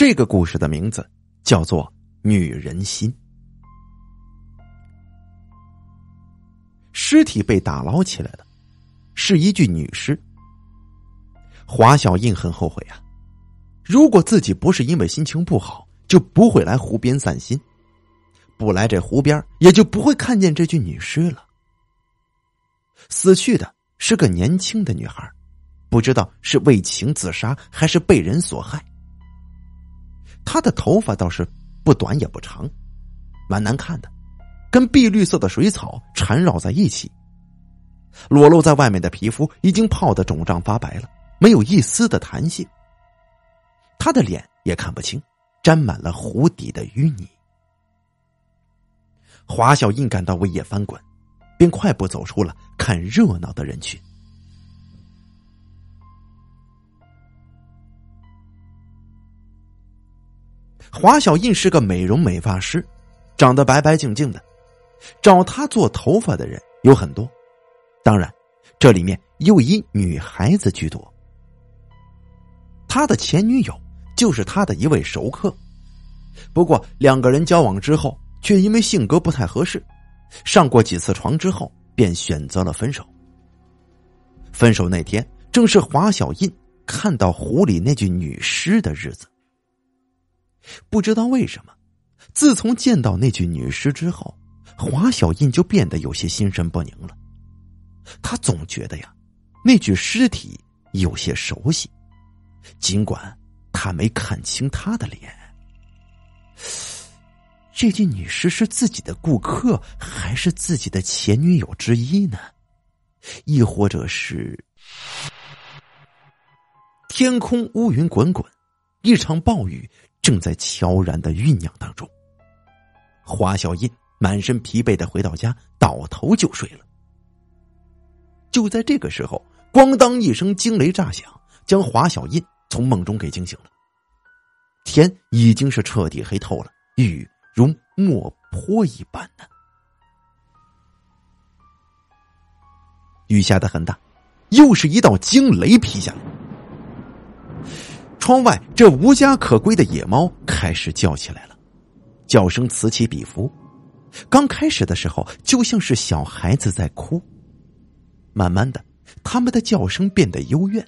这个故事的名字叫做《女人心》。尸体被打捞起来了，是一具女尸。华小印很后悔啊，如果自己不是因为心情不好，就不会来湖边散心，不来这湖边，也就不会看见这具女尸了。死去的是个年轻的女孩，不知道是为情自杀还是被人所害。她的头发倒是不短也不长，蛮难看的。跟碧绿色的水草缠绕在一起，裸露在外面的皮肤已经泡得肿胀发白了，没有一丝的弹性。他的脸也看不清，沾满了湖底的淤泥。华小印感到胃液翻滚，便快步走出了看热闹的人群。华小印是个美容美发师，长得白白净净的。找他做头发的人有很多，当然，这里面又以女孩子居多。他的前女友就是他的一位熟客，不过两个人交往之后，却因为性格不太合适，上过几次床之后，便选择了分手。分手那天正是华小印看到湖里那具女尸的日子。不知道为什么，自从见到那具女尸之后。华小印就变得有些心神不宁了，他总觉得呀，那具尸体有些熟悉，尽管他没看清他的脸。这具女尸是自己的顾客，还是自己的前女友之一呢？亦或者是……天空乌云滚滚，一场暴雨正在悄然的酝酿当中。华小印。满身疲惫的回到家，倒头就睡了。就在这个时候，咣当一声惊雷炸响，将华小印从梦中给惊醒了。天已经是彻底黑透了，雨如墨泼一般呢。雨下的很大，又是一道惊雷劈下来。窗外这无家可归的野猫开始叫起来了，叫声此起彼伏。刚开始的时候，就像是小孩子在哭。慢慢的，他们的叫声变得幽怨，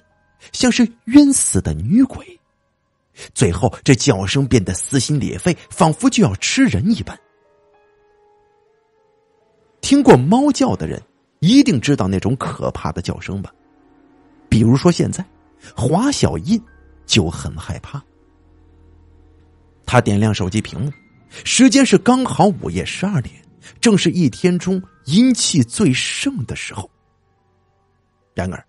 像是冤死的女鬼。最后，这叫声变得撕心裂肺，仿佛就要吃人一般。听过猫叫的人，一定知道那种可怕的叫声吧？比如说，现在华小印就很害怕。他点亮手机屏幕。时间是刚好午夜十二点，正是一天中阴气最盛的时候。然而，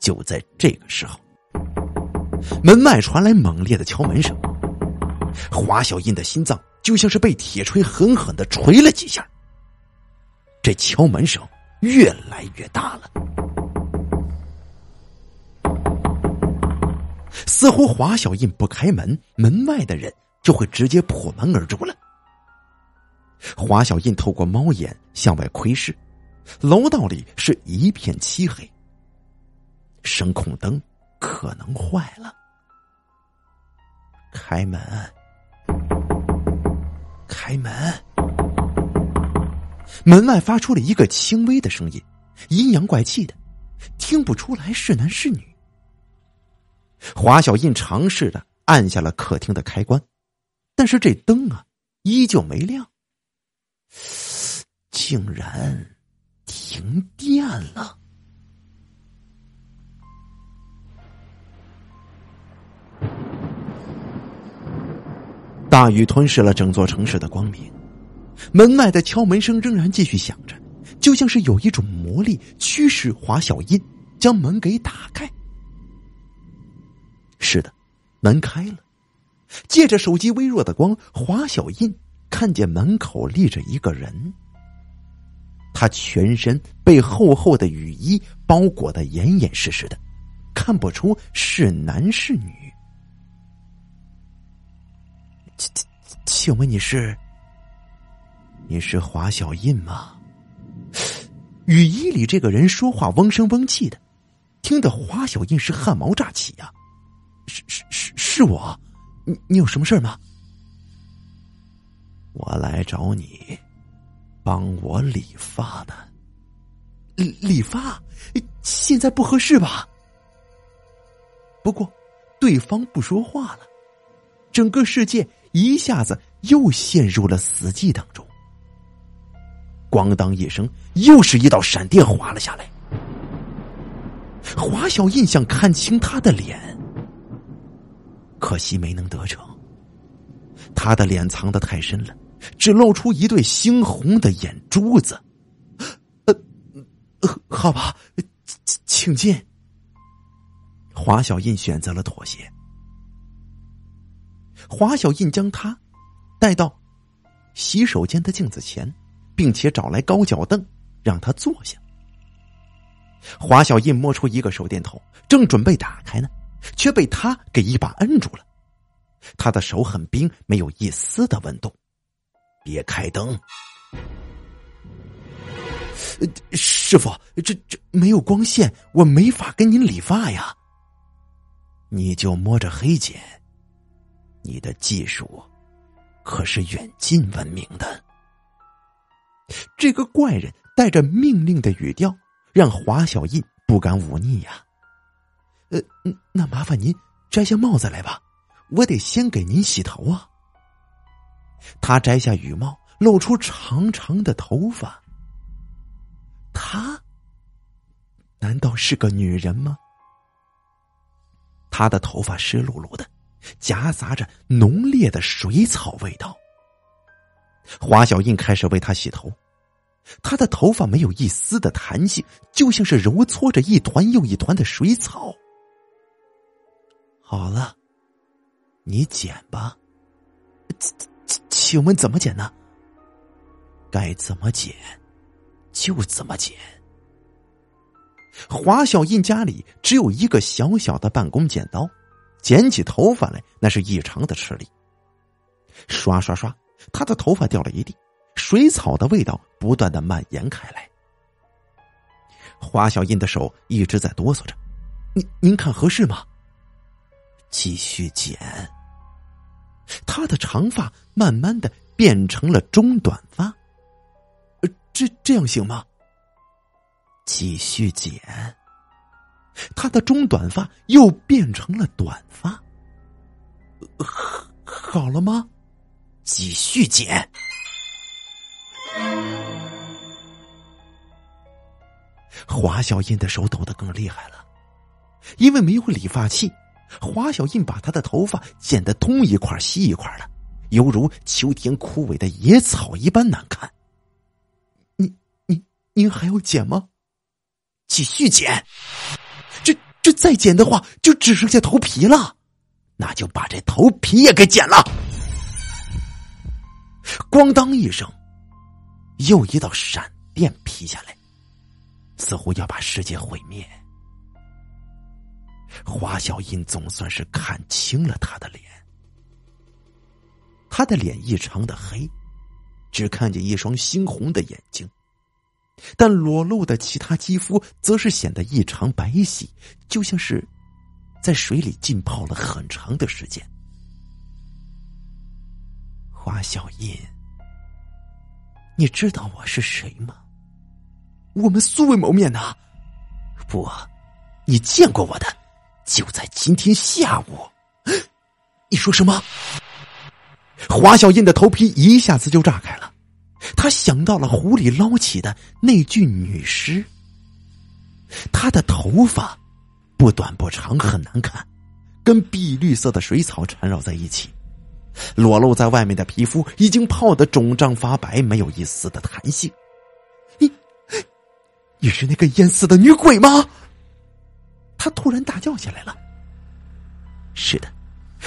就在这个时候，门外传来猛烈的敲门声。华小印的心脏就像是被铁锤狠狠的锤了几下。这敲门声越来越大了，似乎华小印不开门，门外的人。就会直接破门而入了。华小印透过猫眼向外窥视，楼道里是一片漆黑，声控灯可能坏了。开门，开门！门外发出了一个轻微的声音，阴阳怪气的，听不出来是男是女。华小印尝试着按下了客厅的开关。但是这灯啊，依旧没亮，竟然停电了。大雨吞噬了整座城市的光明，门外的敲门声仍然继续响着，就像是有一种魔力驱使华小印将门给打开。是的，门开了。借着手机微弱的光，华小印看见门口立着一个人。他全身被厚厚的雨衣包裹的严严实实的，看不出是男是女。请请问你是？你是华小印吗？雨衣里这个人说话嗡声嗡气的，听得华小印是汗毛炸起呀！是是是是我。你你有什么事吗？我来找你，帮我理发的。理理发，现在不合适吧？不过，对方不说话了，整个世界一下子又陷入了死寂当中。咣当一声，又是一道闪电划了下来。华小印想看清他的脸，可惜没能得逞。他的脸藏得太深了，只露出一对猩红的眼珠子。呃，好吧，请请进。华小印选择了妥协。华小印将他带到洗手间的镜子前，并且找来高脚凳，让他坐下。华小印摸出一个手电筒，正准备打开呢，却被他给一把摁住了。他的手很冰，没有一丝的温度。别开灯，师傅，这这没有光线，我没法跟您理发呀。你就摸着黑剪，你的技术可是远近闻名的。这个怪人带着命令的语调。让华小印不敢忤逆呀。呃，那麻烦您摘下帽子来吧，我得先给您洗头啊。他摘下雨帽，露出长长的头发。她难道是个女人吗？她的头发湿漉漉的，夹杂着浓烈的水草味道。华小印开始为她洗头。他的头发没有一丝的弹性，就像是揉搓着一团又一团的水草。好了，你剪吧。请请问怎么剪呢？该怎么剪就怎么剪。华小印家里只有一个小小的办公剪刀，剪起头发来那是异常的吃力。刷刷刷，他的头发掉了一地。水草的味道不断的蔓延开来，华小印的手一直在哆嗦着。您您看合适吗？继续剪。他的长发慢慢的变成了中短发。呃，这这样行吗？继续剪。他的中短发又变成了短发。好了吗？继续剪。华小燕的手抖得更厉害了，因为没有理发器，华小印把他的头发剪得东一块西一块的，犹如秋天枯萎的野草一般难看。你、你、您还要剪吗？继续剪。这、这再剪的话，就只剩下头皮了。那就把这头皮也给剪了。咣当一声。又一道闪电劈下来，似乎要把世界毁灭。华小印总算是看清了他的脸，他的脸异常的黑，只看见一双猩红的眼睛，但裸露的其他肌肤则是显得异常白皙，就像是在水里浸泡了很长的时间。华小印。你知道我是谁吗？我们素未谋面呐！不，你见过我的，就在今天下午。你说什么？华小印的头皮一下子就炸开了，他想到了湖里捞起的那具女尸。她的头发不短不长，很难看，跟碧绿色的水草缠绕在一起。裸露在外面的皮肤已经泡得肿胀发白，没有一丝的弹性。你，你是那个淹死的女鬼吗？他突然大叫起来了。是的，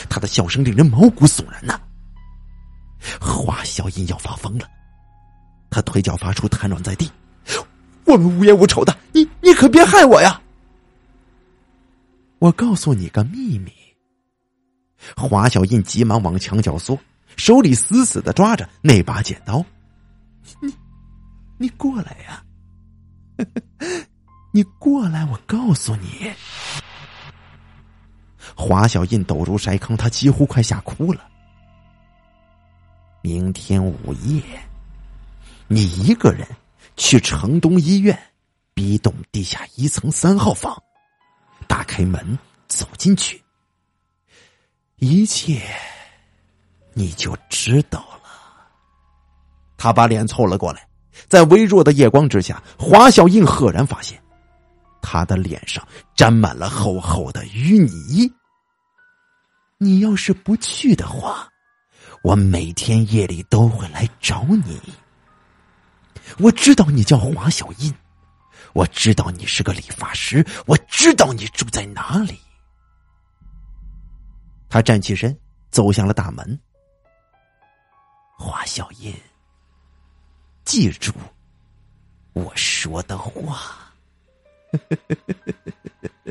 他的笑声令人毛骨悚然呐。华小音要发疯了，他腿脚发出瘫软在地。我们无冤无仇的，你你可别害我呀！我告诉你个秘密。华小印急忙往墙角缩，手里死死的抓着那把剪刀。你，你过来呀！你过来，我告诉你。华小印抖如筛糠，他几乎快吓哭了。明天午夜，你一个人去城东医院 B 栋地下一层三号房，打开门走进去，一切你就知道了。他把脸凑了过来，在微弱的夜光之下，华小印赫然发现，他的脸上沾满了厚厚的淤泥。你要是不去的话。我每天夜里都会来找你。我知道你叫华小印，我知道你是个理发师，我知道你住在哪里。他站起身，走向了大门。华小印，记住我说的话。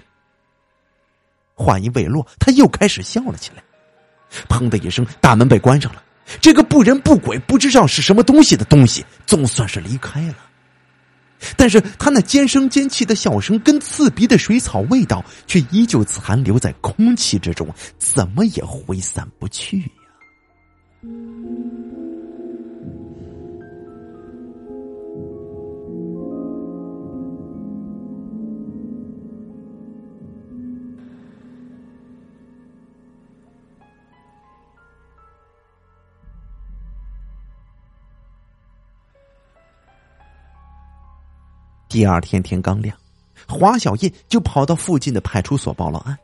话音未落，他又开始笑了起来。砰的一声，大门被关上了。这个不人不鬼、不知道是什么东西的东西，总算是离开了。但是他那尖声尖气的笑声跟刺鼻的水草味道，却依旧残留在空气之中，怎么也挥散不去呀。第二天天刚亮，华小印就跑到附近的派出所报了案。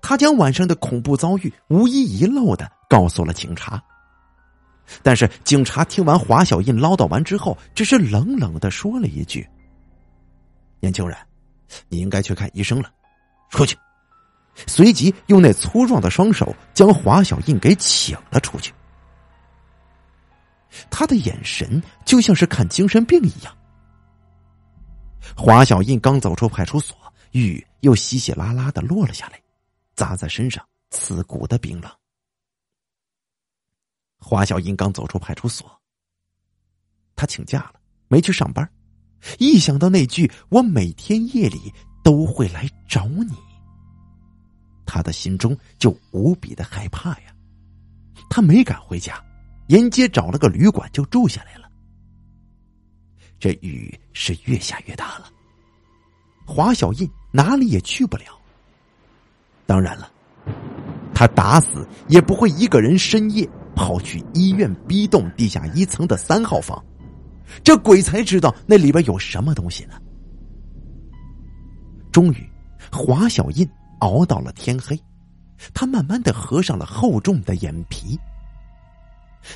他将晚上的恐怖遭遇无一遗漏的告诉了警察。但是警察听完华小印唠叨完之后，只是冷冷的说了一句：“年轻人，你应该去看医生了，出去。”随即用那粗壮的双手将华小印给请了出去。他的眼神就像是看精神病一样。华小印刚走出派出所，雨又稀稀拉拉的落了下来，砸在身上，刺骨的冰冷。华小印刚走出派出所，他请假了，没去上班。一想到那句“我每天夜里都会来找你”，他的心中就无比的害怕呀。他没敢回家，沿街找了个旅馆就住下来了。这雨是越下越大了，华小印哪里也去不了。当然了，他打死也不会一个人深夜跑去医院 B 栋地下一层的三号房，这鬼才知道那里边有什么东西呢。终于，华小印熬到了天黑，他慢慢的合上了厚重的眼皮，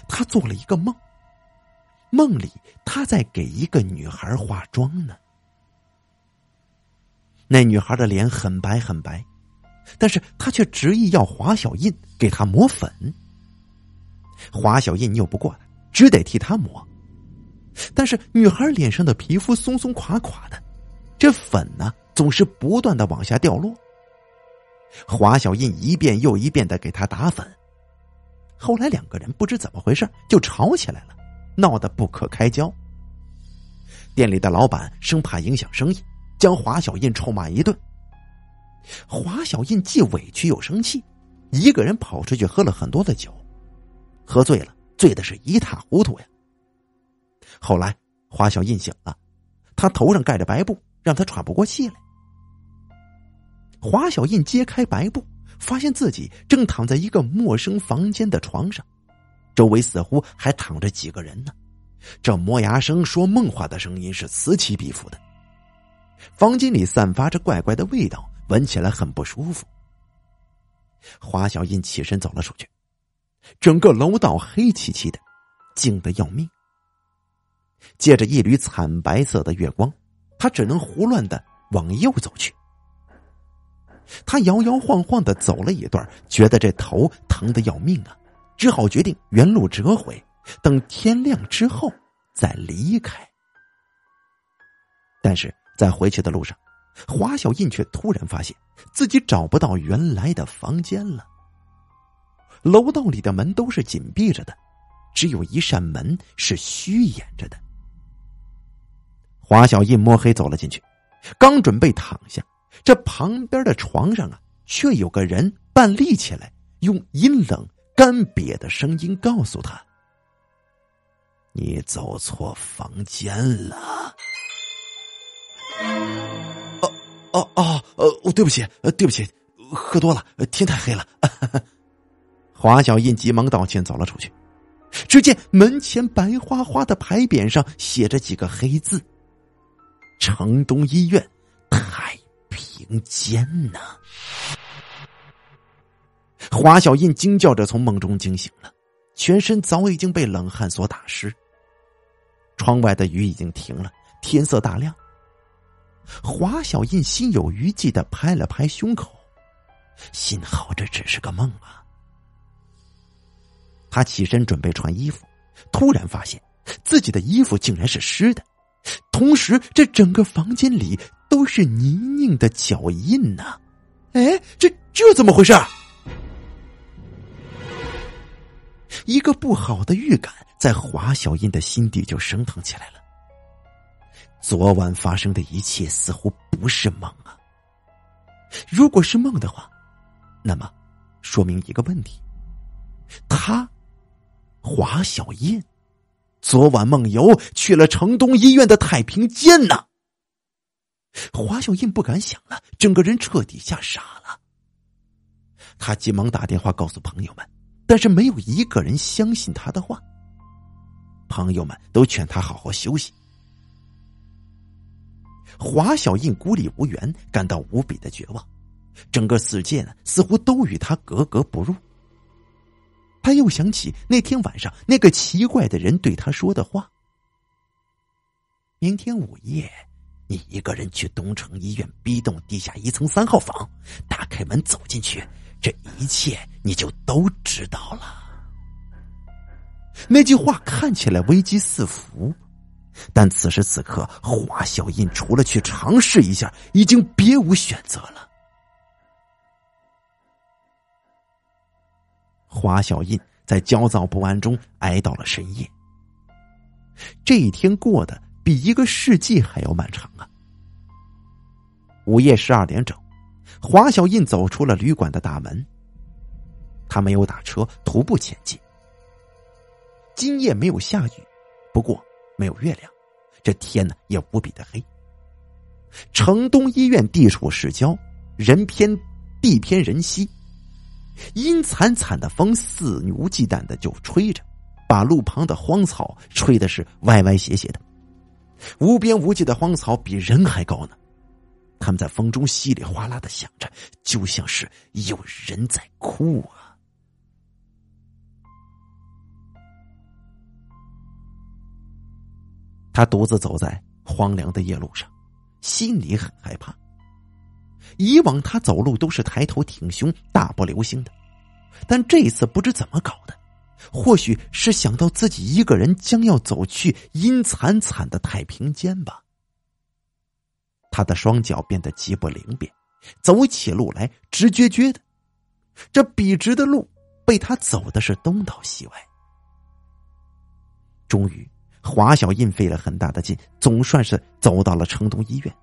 他做了一个梦。梦里，他在给一个女孩化妆呢。那女孩的脸很白很白，但是他却执意要华小印给她抹粉。华小印拗不过来，只得替她抹。但是女孩脸上的皮肤松松垮垮的，这粉呢总是不断的往下掉落。华小印一遍又一遍的给她打粉，后来两个人不知怎么回事就吵起来了。闹得不可开交。店里的老板生怕影响生意，将华小印臭骂一顿。华小印既委屈又生气，一个人跑出去喝了很多的酒，喝醉了，醉的是一塌糊涂呀。后来华小印醒了，他头上盖着白布，让他喘不过气来。华小印揭开白布，发现自己正躺在一个陌生房间的床上。周围似乎还躺着几个人呢，这磨牙声、说梦话的声音是此起彼伏的。房间里散发着怪怪的味道，闻起来很不舒服。华小印起身走了出去，整个楼道黑漆漆的，静得要命。借着一缕惨白色的月光，他只能胡乱的往右走去。他摇摇晃晃的走了一段，觉得这头疼的要命啊。只好决定原路折回，等天亮之后再离开。但是在回去的路上，华小印却突然发现自己找不到原来的房间了。楼道里的门都是紧闭着的，只有一扇门是虚掩着的。华小印摸黑走了进去，刚准备躺下，这旁边的床上啊却有个人半立起来，用阴冷干瘪的声音告诉他：“你走错房间了。”哦哦哦，呃，对不起，对不起，喝多了，天太黑了。华小印急忙道歉，走了出去。只见门前白花花的牌匾上写着几个黑字：“城东医院太平间。”呢。华小印惊叫着从梦中惊醒了，全身早已经被冷汗所打湿。窗外的雨已经停了，天色大亮。华小印心有余悸的拍了拍胸口，幸好这只是个梦啊。他起身准备穿衣服，突然发现自己的衣服竟然是湿的，同时这整个房间里都是泥泞的脚印呢！哎，这这怎么回事？一个不好的预感在华小印的心底就升腾起来了。昨晚发生的一切似乎不是梦啊！如果是梦的话，那么说明一个问题：他。华小印，昨晚梦游去了城东医院的太平间呢。华小印不敢想了，整个人彻底吓傻了。他急忙打电话告诉朋友们，但是没有一个人相信他的话。朋友们都劝他好好休息。华小印孤立无援，感到无比的绝望，整个世界呢，似乎都与他格格不入。他又想起那天晚上那个奇怪的人对他说的话：“明天午夜，你一个人去东城医院 B 栋地下一层三号房，打开门走进去，这一切你就都知道了。”那句话看起来危机四伏，但此时此刻，华小印除了去尝试一下，已经别无选择了。华小印在焦躁不安中挨到了深夜。这一天过得比一个世纪还要漫长啊！午夜十二点整，华小印走出了旅馆的大门。他没有打车，徒步前进。今夜没有下雨，不过没有月亮，这天呢也无比的黑。城东医院地处市郊，人偏地偏人稀。阴惨惨的风肆无忌惮的就吹着，把路旁的荒草吹的是歪歪斜斜的。无边无际的荒草比人还高呢，他们在风中稀里哗啦的响着，就像是有人在哭啊。他独自走在荒凉的夜路上，心里很害怕。以往他走路都是抬头挺胸、大步流星的，但这一次不知怎么搞的，或许是想到自己一个人将要走去阴惨惨的太平间吧。他的双脚变得极不灵便，走起路来直撅撅的，这笔直的路被他走的是东倒西歪。终于，华小印费了很大的劲，总算是走到了城东医院。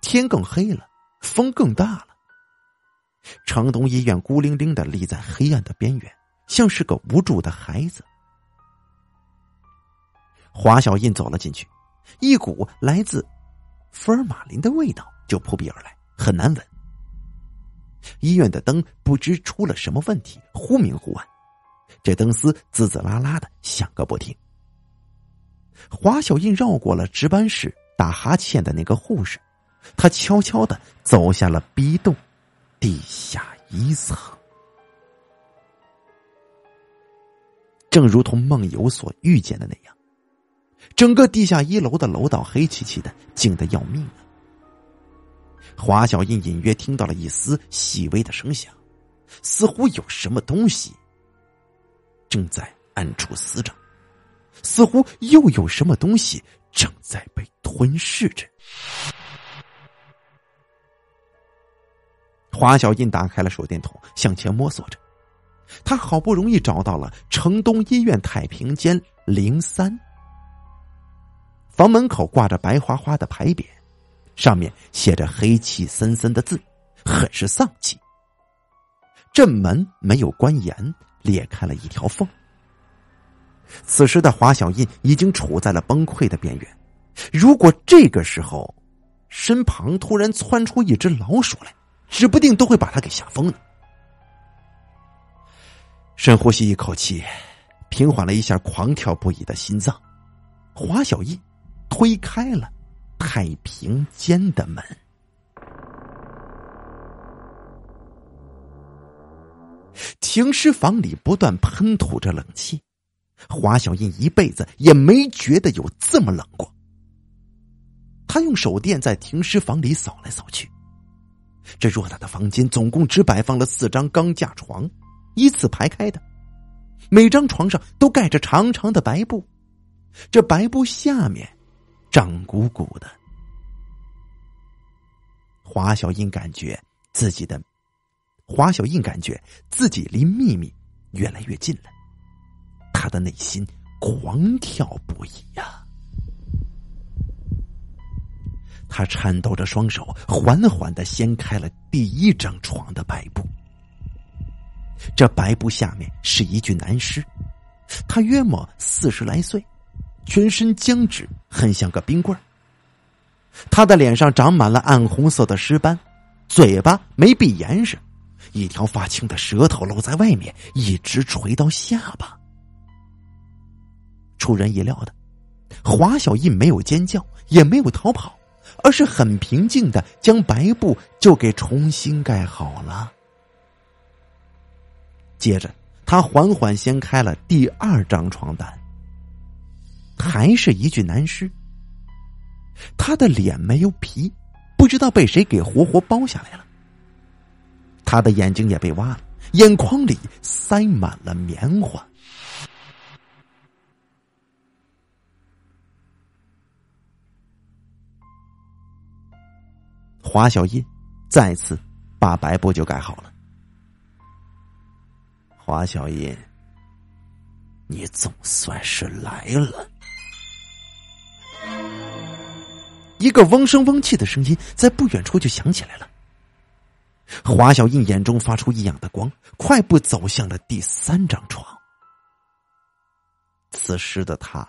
天更黑了。风更大了。城东医院孤零零的立在黑暗的边缘，像是个无助的孩子。华小印走了进去，一股来自福尔马林的味道就扑鼻而来，很难闻。医院的灯不知出了什么问题，忽明忽暗，这灯丝滋滋啦啦的响个不停。华小印绕过了值班室打哈欠的那个护士。他悄悄的走下了 B 栋地下一层，正如同梦游所预见的那样，整个地下一楼的楼道黑漆漆的，静的要命啊！华小印隐约听到了一丝细微的声响，似乎有什么东西正在暗处撕着，似乎又有什么东西正在被吞噬着。华小印打开了手电筒，向前摸索着。他好不容易找到了城东医院太平间零三房门口挂着白花花的牌匾，上面写着黑气森森的字，很是丧气。这门没有关严，裂开了一条缝。此时的华小印已经处在了崩溃的边缘。如果这个时候，身旁突然窜出一只老鼠来，指不定都会把他给吓疯了。深呼吸一口气，平缓了一下狂跳不已的心脏，华小印推开了太平间的门。停尸房里不断喷吐着冷气，华小印一辈子也没觉得有这么冷过。他用手电在停尸房里扫来扫去，这偌大的房间总共只摆放了四张钢架床，依次排开的，每张床上都盖着长长的白布，这白布下面胀鼓鼓的。华小英感觉自己的。华小英感觉自己离秘密越来越近了，他的内心狂跳不已呀！他颤抖着双手，缓缓的掀开了第一张床的白布。这白布下面是一具男尸，他约莫四十来岁，全身僵直，很像个冰棍儿。他的脸上长满了暗红色的尸斑，嘴巴没闭严实。一条发青的舌头露在外面，一直垂到下巴。出人意料的，华小印没有尖叫，也没有逃跑，而是很平静的将白布就给重新盖好了。接着，他缓缓掀开了第二张床单，还是一具男尸。他的脸没有皮，不知道被谁给活活剥下来了。他的眼睛也被挖了，眼眶里塞满了棉花。华小印再次把白布就盖好了。华小印，你总算是来了。一个嗡声嗡气的声音在不远处就响起来了。华小印眼中发出异样的光，快步走向了第三张床。此时的他，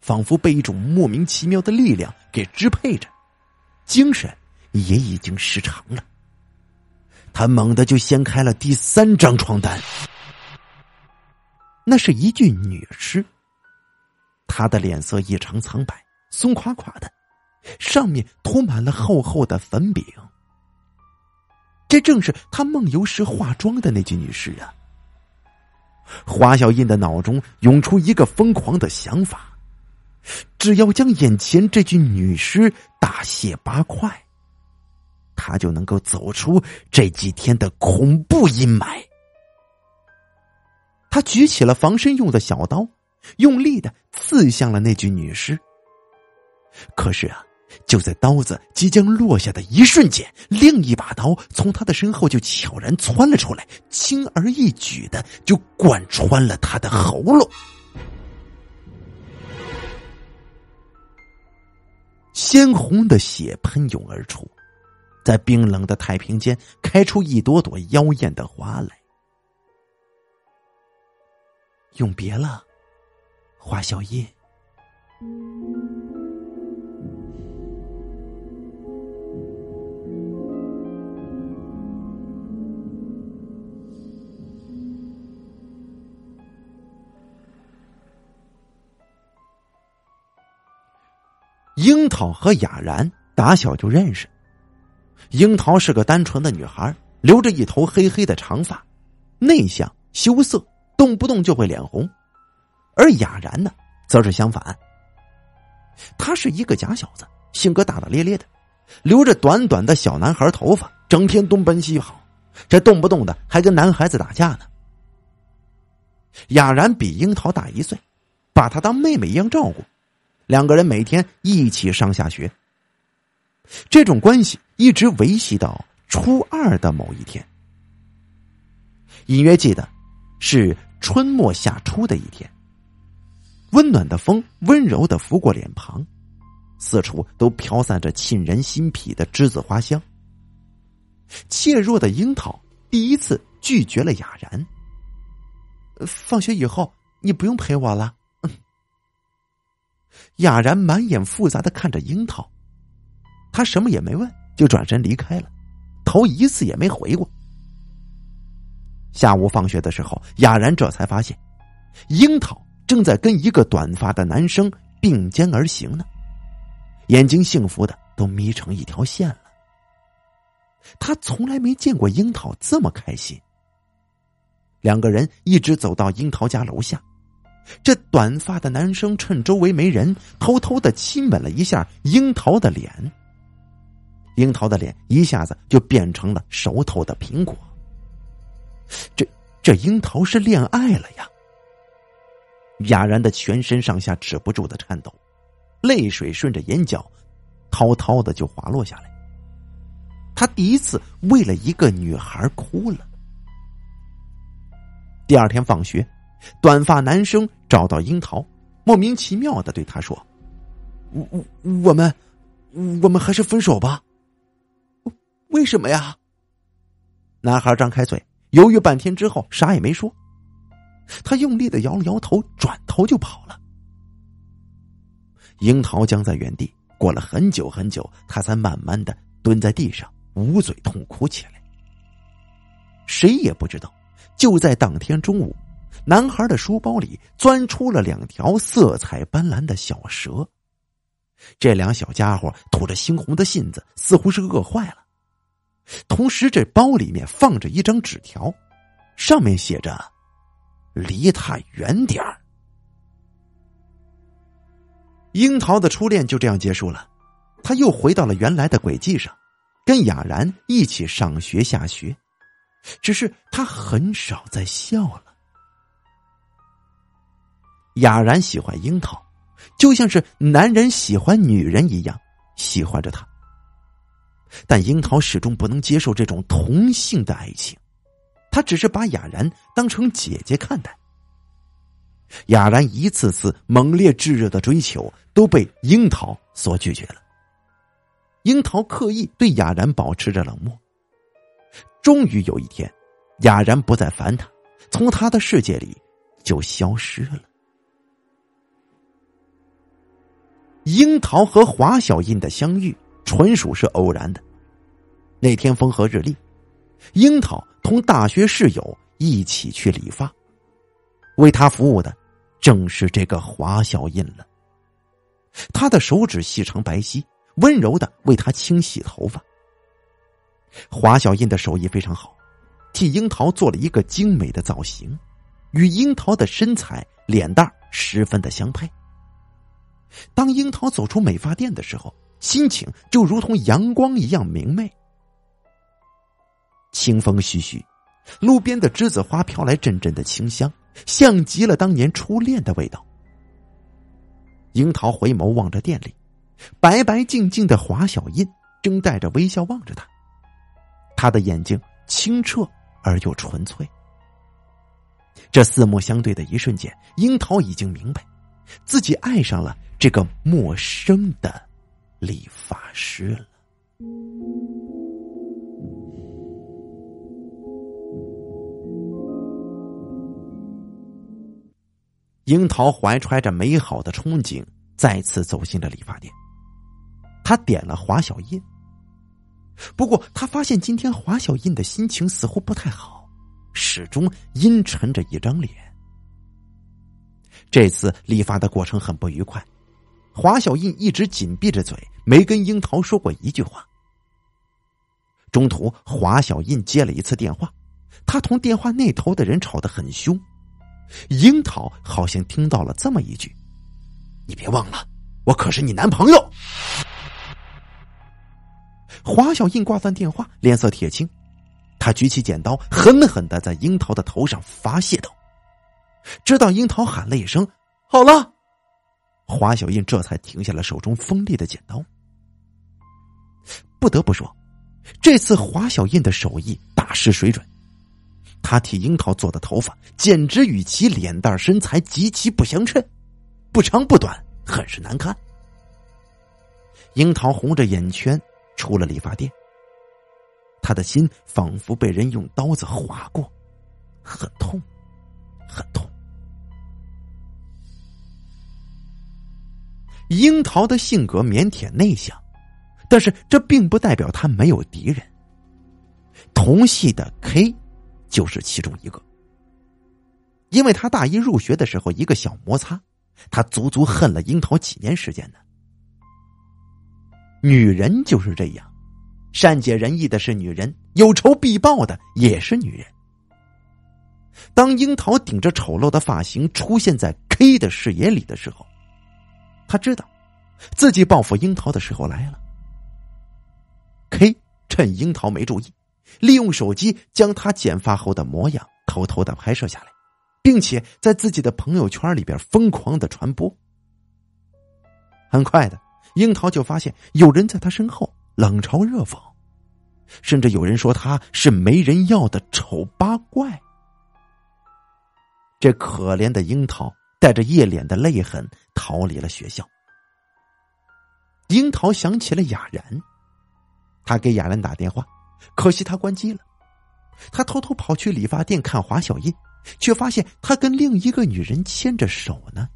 仿佛被一种莫名其妙的力量给支配着，精神也已经失常了。他猛地就掀开了第三张床单，那是一具女尸。她的脸色异常苍白，松垮垮的，上面涂满了厚厚的粉饼。这正是他梦游时化妆的那具女尸啊！华小印的脑中涌出一个疯狂的想法：只要将眼前这具女尸大卸八块，他就能够走出这几天的恐怖阴霾。他举起了防身用的小刀，用力的刺向了那具女尸。可是啊！就在刀子即将落下的一瞬间，另一把刀从他的身后就悄然窜了出来，轻而易举的就贯穿了他的喉咙。鲜红的血喷涌而出，在冰冷的太平间开出一朵朵妖艳的花来。永别了，花小叶。樱桃和雅然打小就认识。樱桃是个单纯的女孩，留着一头黑黑的长发，内向羞涩，动不动就会脸红；而雅然呢，则是相反。他是一个假小子，性格大大咧咧的，留着短短的小男孩头发，整天东奔西跑，这动不动的还跟男孩子打架呢。雅然比樱桃大一岁，把她当妹妹一样照顾。两个人每天一起上下学，这种关系一直维系到初二的某一天。隐约记得是春末夏初的一天，温暖的风温柔的拂过脸庞，四处都飘散着沁人心脾的栀子花香。怯弱的樱桃第一次拒绝了雅然。放学以后你不用陪我了。雅然满眼复杂的看着樱桃，他什么也没问，就转身离开了，头一次也没回过。下午放学的时候，雅然这才发现，樱桃正在跟一个短发的男生并肩而行呢，眼睛幸福的都眯成一条线了。他从来没见过樱桃这么开心。两个人一直走到樱桃家楼下，这短发的男生趁周围没人，偷偷的亲吻了一下樱桃的脸。樱桃的脸一下子就变成了熟透的苹果。这这樱桃是恋爱了呀！雅然的全身上下止不住的颤抖，泪水顺着眼角滔滔的就滑落下来。他第一次为了一个女孩哭了。第二天放学，短发男生找到樱桃，莫名其妙的对他说：“我我我们，我们还是分手吧。”为什么呀？男孩张开嘴，犹豫半天之后，啥也没说。他用力的摇了摇头，转头就跑了。樱桃僵在原地，过了很久很久，他才慢慢的蹲在地上，捂嘴痛哭起来。谁也不知道。就在当天中午，男孩的书包里钻出了两条色彩斑斓的小蛇。这两小家伙吐着猩红的信子，似乎是饿坏了。同时，这包里面放着一张纸条，上面写着：“离他远点儿。”樱桃的初恋就这样结束了，他又回到了原来的轨迹上，跟雅然一起上学下学。只是他很少再笑了。雅然喜欢樱桃，就像是男人喜欢女人一样喜欢着她。但樱桃始终不能接受这种同性的爱情，他只是把雅然当成姐姐看待。雅然一次次猛烈炙热的追求都被樱桃所拒绝了。樱桃刻意对雅然保持着冷漠。终于有一天，雅然不再烦他，从他的世界里就消失了。樱桃和华小印的相遇纯属是偶然的。那天风和日丽，樱桃同大学室友一起去理发，为他服务的正是这个华小印了。他的手指细长白皙，温柔的为他清洗头发。华小印的手艺非常好，替樱桃做了一个精美的造型，与樱桃的身材、脸蛋十分的相配。当樱桃走出美发店的时候，心情就如同阳光一样明媚。清风徐徐，路边的栀子花飘来阵阵的清香，像极了当年初恋的味道。樱桃回眸望着店里，白白净净的华小印正带着微笑望着他。他的眼睛清澈而又纯粹。这四目相对的一瞬间，樱桃已经明白，自己爱上了这个陌生的理发师了。樱桃怀揣着美好的憧憬，再次走进了理发店。他点了华小印。不过，他发现今天华小印的心情似乎不太好，始终阴沉着一张脸。这次理发的过程很不愉快，华小印一直紧闭着嘴，没跟樱桃说过一句话。中途，华小印接了一次电话，他同电话那头的人吵得很凶。樱桃好像听到了这么一句：“你别忘了，我可是你男朋友。”华小印挂断电话，脸色铁青，他举起剪刀，狠狠的在樱桃的头上发泄道。直到樱桃喊了一声“好了”，华小印这才停下了手中锋利的剪刀。不得不说，这次华小印的手艺大失水准，他替樱桃做的头发简直与其脸蛋身材极其不相称，不长不短，很是难看。樱桃红着眼圈。出了理发店，他的心仿佛被人用刀子划过，很痛，很痛。樱桃的性格腼腆内向，但是这并不代表他没有敌人。同系的 K 就是其中一个，因为他大一入学的时候一个小摩擦，他足足恨了樱桃几年时间呢。女人就是这样，善解人意的是女人，有仇必报的也是女人。当樱桃顶着丑陋的发型出现在 K 的视野里的时候，他知道自己报复樱桃的时候来了。K 趁樱桃没注意，利用手机将他剪发后的模样偷偷的拍摄下来，并且在自己的朋友圈里边疯狂的传播。很快的。樱桃就发现有人在他身后冷嘲热讽，甚至有人说他是没人要的丑八怪。这可怜的樱桃带着一脸的泪痕逃离了学校。樱桃想起了雅然，他给雅然打电话，可惜他关机了。他偷偷跑去理发店看华小印，却发现他跟另一个女人牵着手呢。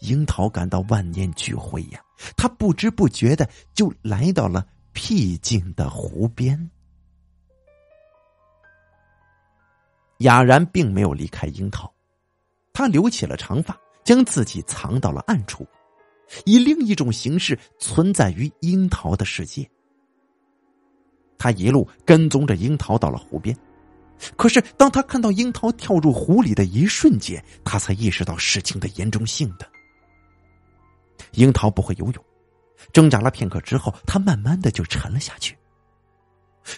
樱桃感到万念俱灰呀，他不知不觉的就来到了僻静的湖边。雅然并没有离开樱桃，他留起了长发，将自己藏到了暗处，以另一种形式存在于樱桃的世界。他一路跟踪着樱桃到了湖边，可是当他看到樱桃跳入湖里的一瞬间，他才意识到事情的严重性的。樱桃不会游泳，挣扎了片刻之后，他慢慢的就沉了下去。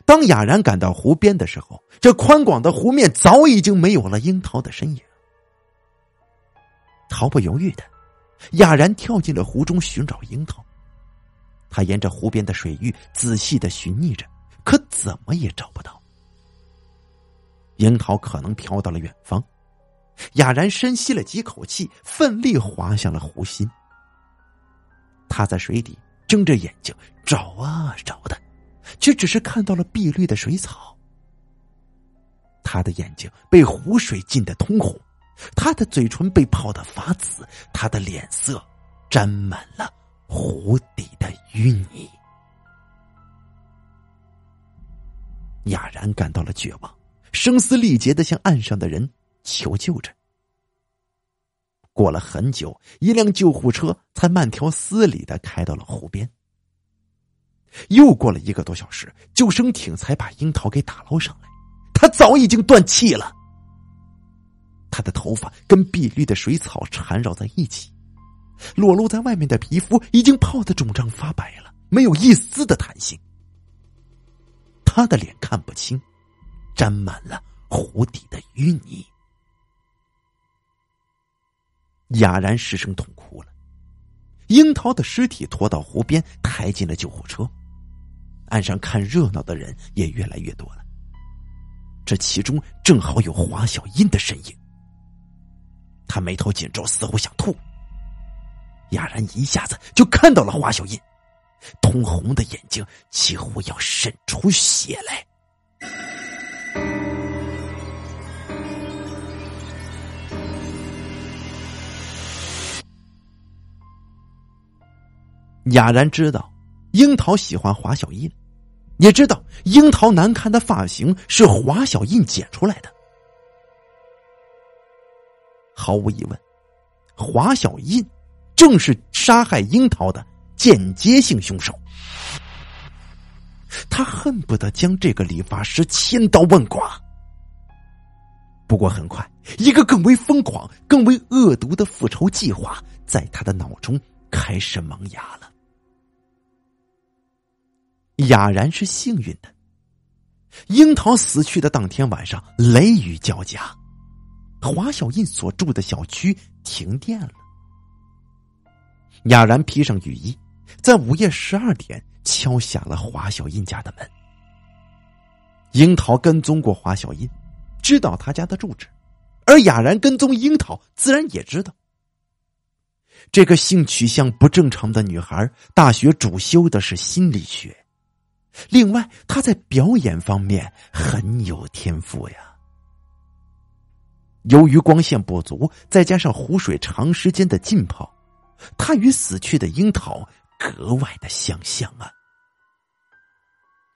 当雅然赶到湖边的时候，这宽广的湖面早已经没有了樱桃的身影。毫不犹豫的，雅然跳进了湖中寻找樱桃。他沿着湖边的水域仔细的寻觅着，可怎么也找不到。樱桃可能飘到了远方。雅然深吸了几口气，奋力滑向了湖心。他在水底睁着眼睛找啊找的，却只是看到了碧绿的水草。他的眼睛被湖水浸得通红，他的嘴唇被泡得发紫，他的脸色沾满了湖底的淤泥。雅然感到了绝望，声嘶力竭的向岸上的人求救着。过了很久，一辆救护车才慢条斯理的开到了湖边。又过了一个多小时，救生艇才把樱桃给打捞上来。他早已经断气了，他的头发跟碧绿的水草缠绕在一起，裸露在外面的皮肤已经泡得肿胀发白了，没有一丝的弹性。他的脸看不清，沾满了湖底的淤泥。哑然失声痛哭了。樱桃的尸体拖到湖边，抬进了救护车。岸上看热闹的人也越来越多了。这其中正好有华小英的身影。他眉头紧皱，似乎想吐。哑然一下子就看到了华小印，通红的眼睛几乎要渗出血来。雅然知道樱桃喜欢华小印，也知道樱桃难看的发型是华小印剪出来的。毫无疑问，华小印正是杀害樱桃的间接性凶手。他恨不得将这个理发师千刀万剐。不过很快，一个更为疯狂、更为恶毒的复仇计划在他的脑中开始萌芽了。雅然是幸运的。樱桃死去的当天晚上，雷雨交加，华小印所住的小区停电了。雅然披上雨衣，在午夜十二点敲响了华小印家的门。樱桃跟踪过华小印，知道他家的住址，而雅然跟踪樱桃，自然也知道这个性取向不正常的女孩，大学主修的是心理学。另外，她在表演方面很有天赋呀。由于光线不足，再加上湖水长时间的浸泡，他与死去的樱桃格外的相像啊。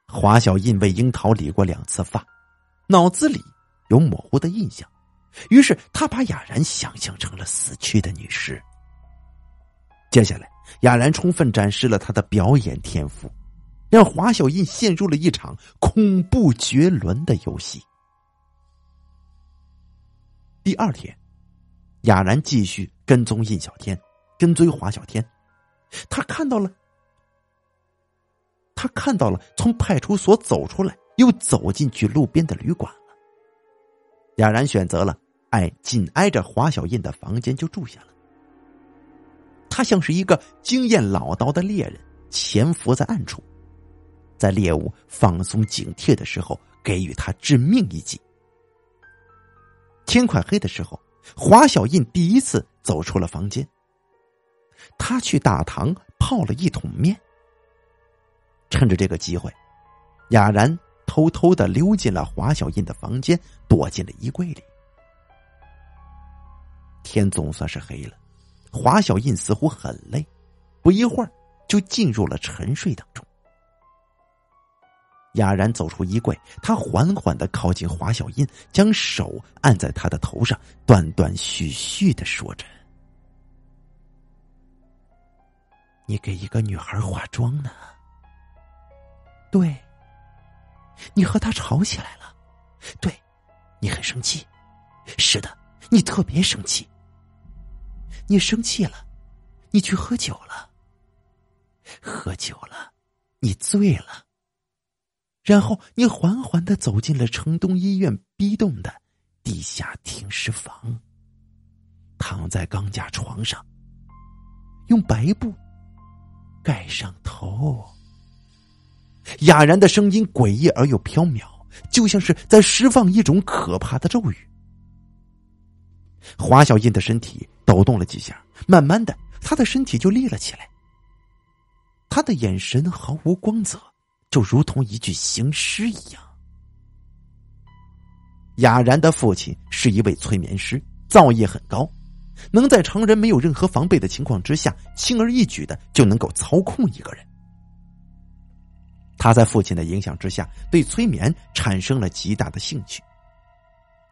华小印为樱桃理过两次发，脑子里有模糊的印象，于是他把雅然想象成了死去的女尸。接下来，雅然充分展示了他的表演天赋，让华小印陷入了一场恐怖绝伦的游戏。第二天，雅然继续跟踪印小天，跟追华小天，他看到了。他看到了从派出所走出来，又走进去路边的旅馆了。雅然选择了哎紧挨着华小印的房间就住下了。他像是一个经验老道的猎人，潜伏在暗处，在猎物放松警惕的时候给予他致命一击。天快黑的时候，华小印第一次走出了房间。他去大堂泡了一桶面。趁着这个机会，雅然偷偷的溜进了华小印的房间，躲进了衣柜里。天总算是黑了，华小印似乎很累，不一会儿就进入了沉睡当中。雅然走出衣柜，他缓缓的靠近华小印，将手按在他的头上，断断续续的说着：“你给一个女孩化妆呢？”对，你和她吵起来了，对，你很生气，是的，你特别生气。你生气了，你去喝酒了，喝酒了，你醉了，然后你缓缓的走进了城东医院 B 栋的地下停尸房，躺在钢架床上，用白布盖上头。哑然的声音诡异而又飘渺，就像是在释放一种可怕的咒语。华小印的身体抖动了几下，慢慢的，他的身体就立了起来。他的眼神毫无光泽，就如同一具行尸一样。雅然的父亲是一位催眠师，造诣很高，能在常人没有任何防备的情况之下，轻而易举的就能够操控一个人。他在父亲的影响之下，对催眠产生了极大的兴趣。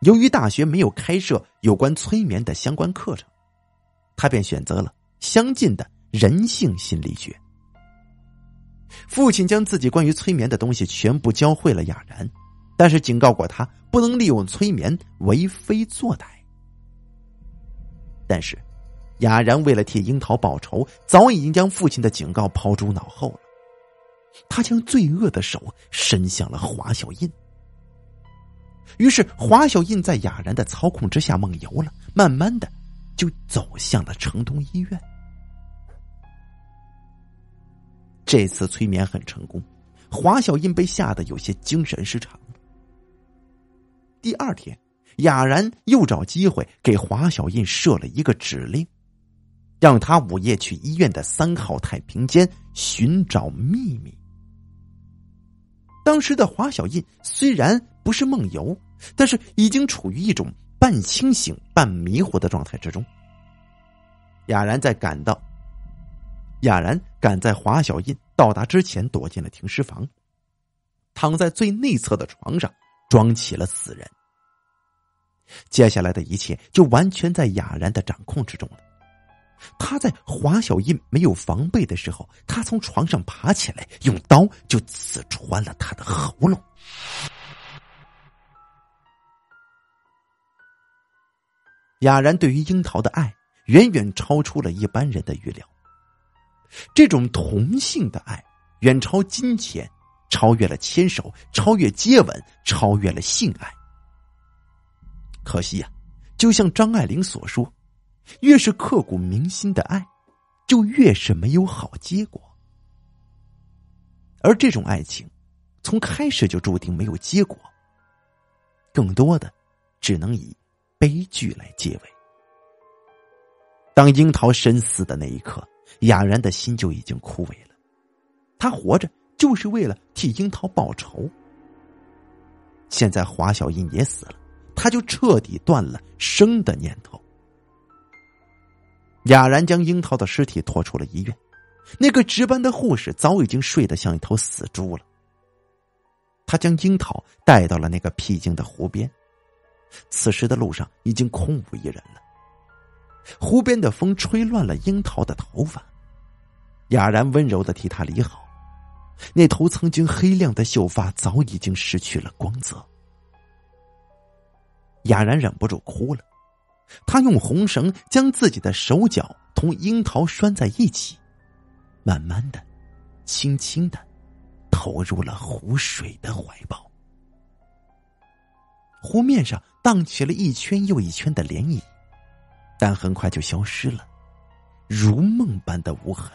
由于大学没有开设有关催眠的相关课程，他便选择了相近的人性心理学。父亲将自己关于催眠的东西全部教会了雅然，但是警告过他不能利用催眠为非作歹。但是，雅然为了替樱桃报仇，早已经将父亲的警告抛诸脑后了。他将罪恶的手伸向了华小印，于是华小印在雅然的操控之下梦游了，慢慢的就走向了城东医院。这次催眠很成功，华小印被吓得有些精神失常。第二天，雅然又找机会给华小印设了一个指令，让他午夜去医院的三号太平间寻找秘密。当时的华小印虽然不是梦游，但是已经处于一种半清醒半迷糊的状态之中。雅然在赶到，雅然赶在华小印到达之前躲进了停尸房，躺在最内侧的床上装起了死人。接下来的一切就完全在雅然的掌控之中了。他在华小印没有防备的时候，他从床上爬起来，用刀就刺穿了他的喉咙。雅然对于樱桃的爱远远超出了一般人的预料，这种同性的爱远超金钱，超越了牵手，超越接吻，超越了性爱。可惜呀，就像张爱玲所说。越是刻骨铭心的爱，就越是没有好结果。而这种爱情，从开始就注定没有结果，更多的只能以悲剧来结尾。当樱桃身死的那一刻，雅然的心就已经枯萎了。他活着就是为了替樱桃报仇。现在华小英也死了，他就彻底断了生的念头。雅然将樱桃的尸体拖出了医院，那个值班的护士早已经睡得像一头死猪了。他将樱桃带到了那个僻静的湖边，此时的路上已经空无一人了。湖边的风吹乱了樱桃的头发，雅然温柔的替他理好，那头曾经黑亮的秀发早已经失去了光泽。雅然忍不住哭了。他用红绳将自己的手脚同樱桃拴在一起，慢慢的、轻轻的投入了湖水的怀抱。湖面上荡起了一圈又一圈的涟漪，但很快就消失了，如梦般的无痕。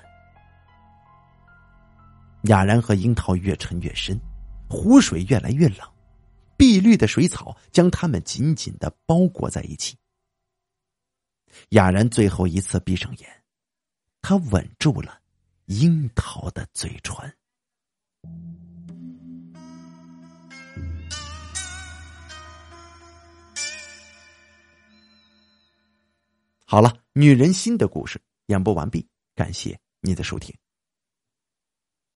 雅然和樱桃越沉越深，湖水越来越冷，碧绿的水草将他们紧紧的包裹在一起。雅然最后一次闭上眼，他吻住了樱桃的嘴唇。好了，女人心的故事演播完毕，感谢您的收听。